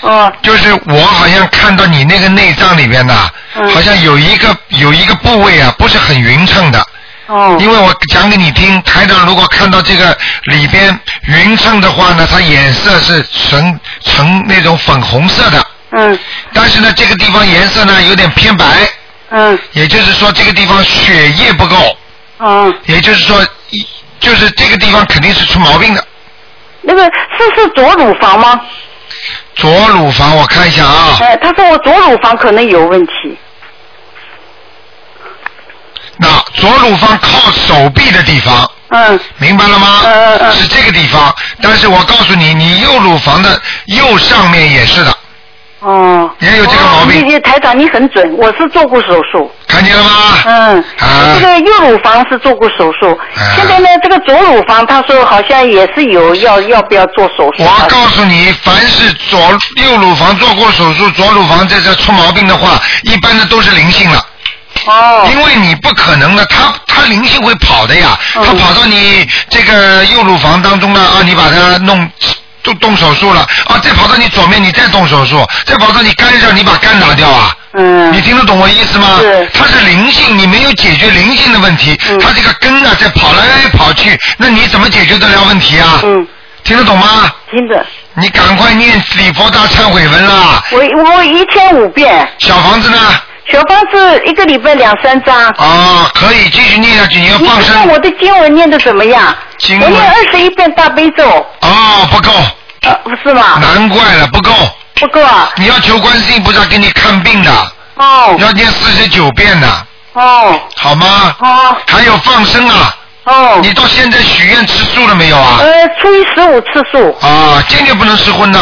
哦，就是我好像看到你那个内脏里边呐，嗯。好像有一个有一个部位啊，不是很匀称的。哦。因为我讲给你听，台长如果看到这个里边匀称的话呢，它颜色是呈呈那种粉红色的。嗯。但是呢，这个地方颜色呢有点偏白。嗯。也就是说，这个地方血液不够。嗯。也就是说，一就是这个地方肯定是出毛病的。那个是是左乳房吗？左乳房，我看一下啊。哎，他说我左乳房可能有问题。那左乳房靠手臂的地方，嗯，明白了吗？嗯嗯嗯是这个地方，但是我告诉你，你右乳房的右上面也是的，哦。也有这个毛病台长你很准，我是做过手术。看见了吗？嗯。啊这个右乳房是做过手术，现在呢，这个左乳房他说好像也是有要要不要做手术。我告诉你，凡是左右乳房做过手术，左乳房在这出毛病的话，一般的都是灵性了。哦。因为你不可能的，它它灵性会跑的呀，嗯它跑到你这个右乳房当中了啊，你把它弄。动动手术了啊！再跑到你左面，你再动手术，再跑到你肝上，你把肝拿掉啊！嗯。你听得懂我意思吗？是。它是灵性，你没有解决灵性的问题，嗯它这个根啊在跑来跑去，那你怎么解决得了问题啊？嗯。听得懂吗？听得。你赶快念礼佛大忏悔文啦！我我一天五遍。小房子呢？小房子一个礼拜两三张。啊，可以继续念下去，你要放你生。看我的经文念的怎么样？经文我念二十一遍大悲咒。哦，不够。呃，是吗？难怪了，不够。不够啊。你要求观世音菩萨给你看病的。哦。要念四十九遍的，哦。好吗？哦。还有放生啊。哦。你到现在许愿吃素了没有啊？呃，初一十五吃素。啊，坚决不能吃荤的，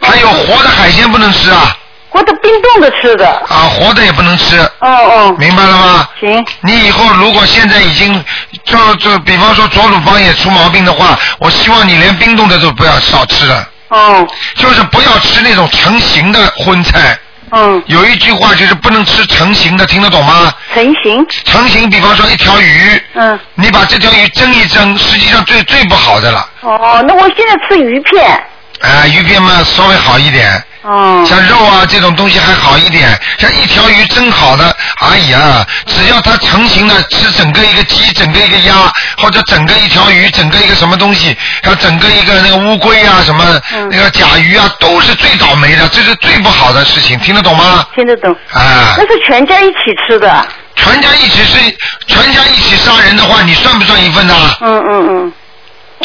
还有活的海鲜不能吃啊。活的冰冻的吃的。啊，活的也不能吃。哦哦。明白了吗？行。你以后如果现在已经就就比方说左乳房也出毛病的话，我希望你连冰冻的都不要少吃了。哦。就是不要吃那种成型的荤菜。嗯。有一句话就是不能吃成型的，听得懂吗？成型。成型，比方说一条鱼。嗯。你把这条鱼蒸一蒸，实际上最最不好的了。哦，那我现在吃鱼片。啊，鱼片嘛稍微好一点。哦。像肉啊这种东西还好一点，像一条鱼蒸好的，哎呀，只要它成型了，吃整个一个鸡，整个一个鸭，或者整个一条鱼，整个一个什么东西，还有整个一个那个乌龟啊，什么、那个甲鱼啊，都是最倒霉的，这是最不好的事情，听得懂吗？听得懂。啊那，是全家一起吃的。全家一起是全家一起杀人的话，你算不算一份呐？嗯嗯嗯。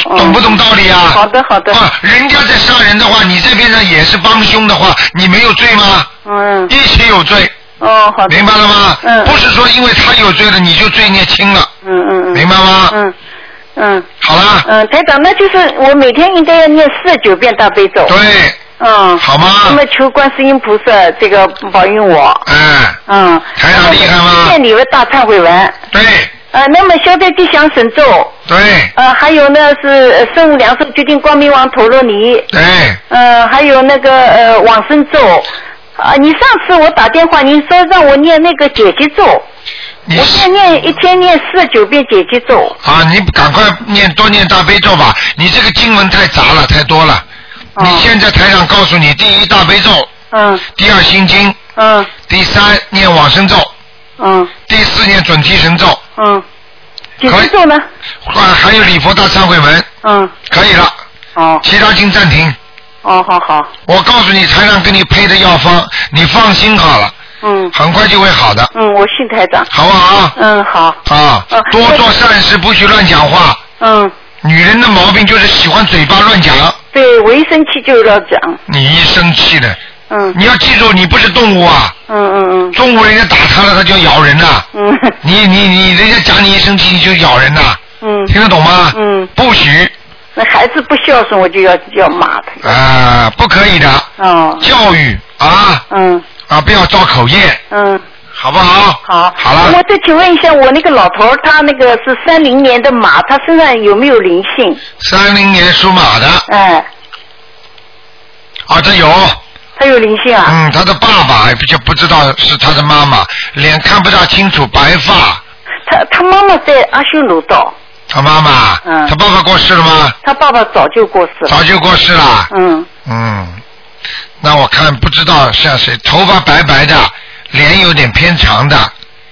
懂不懂道理啊？好的好的。啊，人家在杀人的话，你这边呢也是帮凶的话，你没有罪吗？嗯。一起有罪。哦，好的。明白了吗？嗯。不是说因为他有罪了，你就罪孽轻了。嗯嗯嗯。明白吗？嗯嗯。好了。嗯，台长，那就是我每天应该要念四十九遍大悲咒。对。嗯。好吗？那么求观世音菩萨这个保佑我。嗯。嗯。台长厉害吗？念礼为大忏悔文。对。呃，那么消灾吉祥神咒。对。呃，还有呢是呃圣无量寿决定光明王陀罗尼。对。呃，还有那个呃往生咒。啊，你上次我打电话，您说让我念那个解结咒。我现在念一天念四十九遍解结咒。啊，你赶快念多念大悲咒吧，你这个经文太杂了，太多了。你现在台上告诉你，第一大悲咒，嗯，第二心经，嗯，第三念往生咒，嗯，第四念准提神咒，嗯，解结咒呢？啊，还有礼佛大忏悔文，嗯，可以了。哦。其他经暂停。哦，好好。我告诉你，台长给你配的药方，你放心好了。嗯。很快就会好的。嗯，我信台长。好不好？嗯，好。啊，多做善事，不许乱讲话。嗯。女人的毛病就是喜欢嘴巴乱讲。对，我一生气就要讲。你一生气的，嗯。你要记住，你不是动物啊。嗯嗯嗯。动物人家打他了，他就咬人呐。嗯。你你你，人家讲你一生气你就咬人呐。嗯。听得懂吗？嗯。不许。那孩子不孝顺，我就要要骂他。啊，不可以的。哦。教育啊。嗯。啊，不要造口业。嗯。好不好？好。好了。我再请问一下，我那个老头，他那个是三零年的马，他身上有没有灵性？三零年属马的。哎。啊，这有。他有灵性啊。嗯，他的爸爸就不知道是他的妈妈，脸看不大清楚，白发。他他妈妈在阿修罗道。他妈妈。嗯。他爸爸过世了吗？他爸爸早就过世了。早就过世了。嗯。嗯，那我看不知道像谁，头发白白的，脸有点偏长的。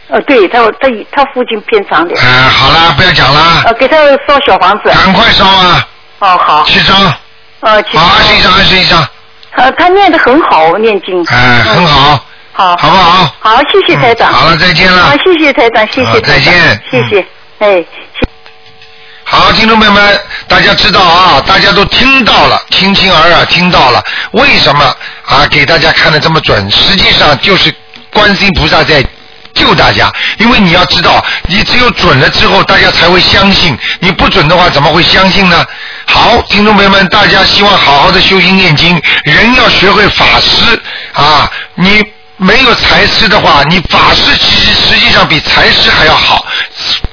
呃，对他他他父亲偏长点。嗯、好啦，不要讲啦。呃，给他烧小房子。赶快烧啊！哦，好。七张。呃，七张。好，二十一张，二十一张。呃，他念的很好，念经。哎、很好。好。好不好？好，谢谢台长。好了，再见了。好，谢谢台长，谢谢台长。再见谢谢，哎。好，听众朋友们，大家知道啊，大家都听到了，听清耳耳听到了，为什么啊给大家看的这么准？实际上就是观世音菩萨在救大家，因为你要知道，你只有准了之后，大家才会相信，你不准的话，怎么会相信呢？好，听众朋友们，大家希望好好的修心念经，人要学会法师啊，你。没有财师的话，你法师其实实际上比财师还要好。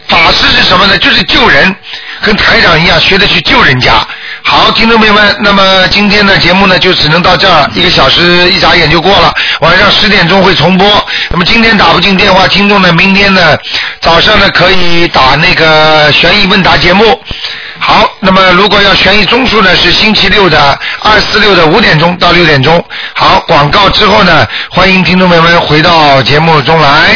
法师是什么呢？就是救人，跟台长一样，学着去救人家。好，听众朋友们，那么今天的节目呢，就只能到这儿，一个小时一眨眼就过了。晚上十点钟会重播。那么今天打不进电话，听众呢，明天呢早上呢可以打那个悬疑问答节目。好，那么如果要悬疑综述呢，是星期六的二四六的五点钟到六点钟。好，广告之后呢，欢迎听众朋友们回到节目中来。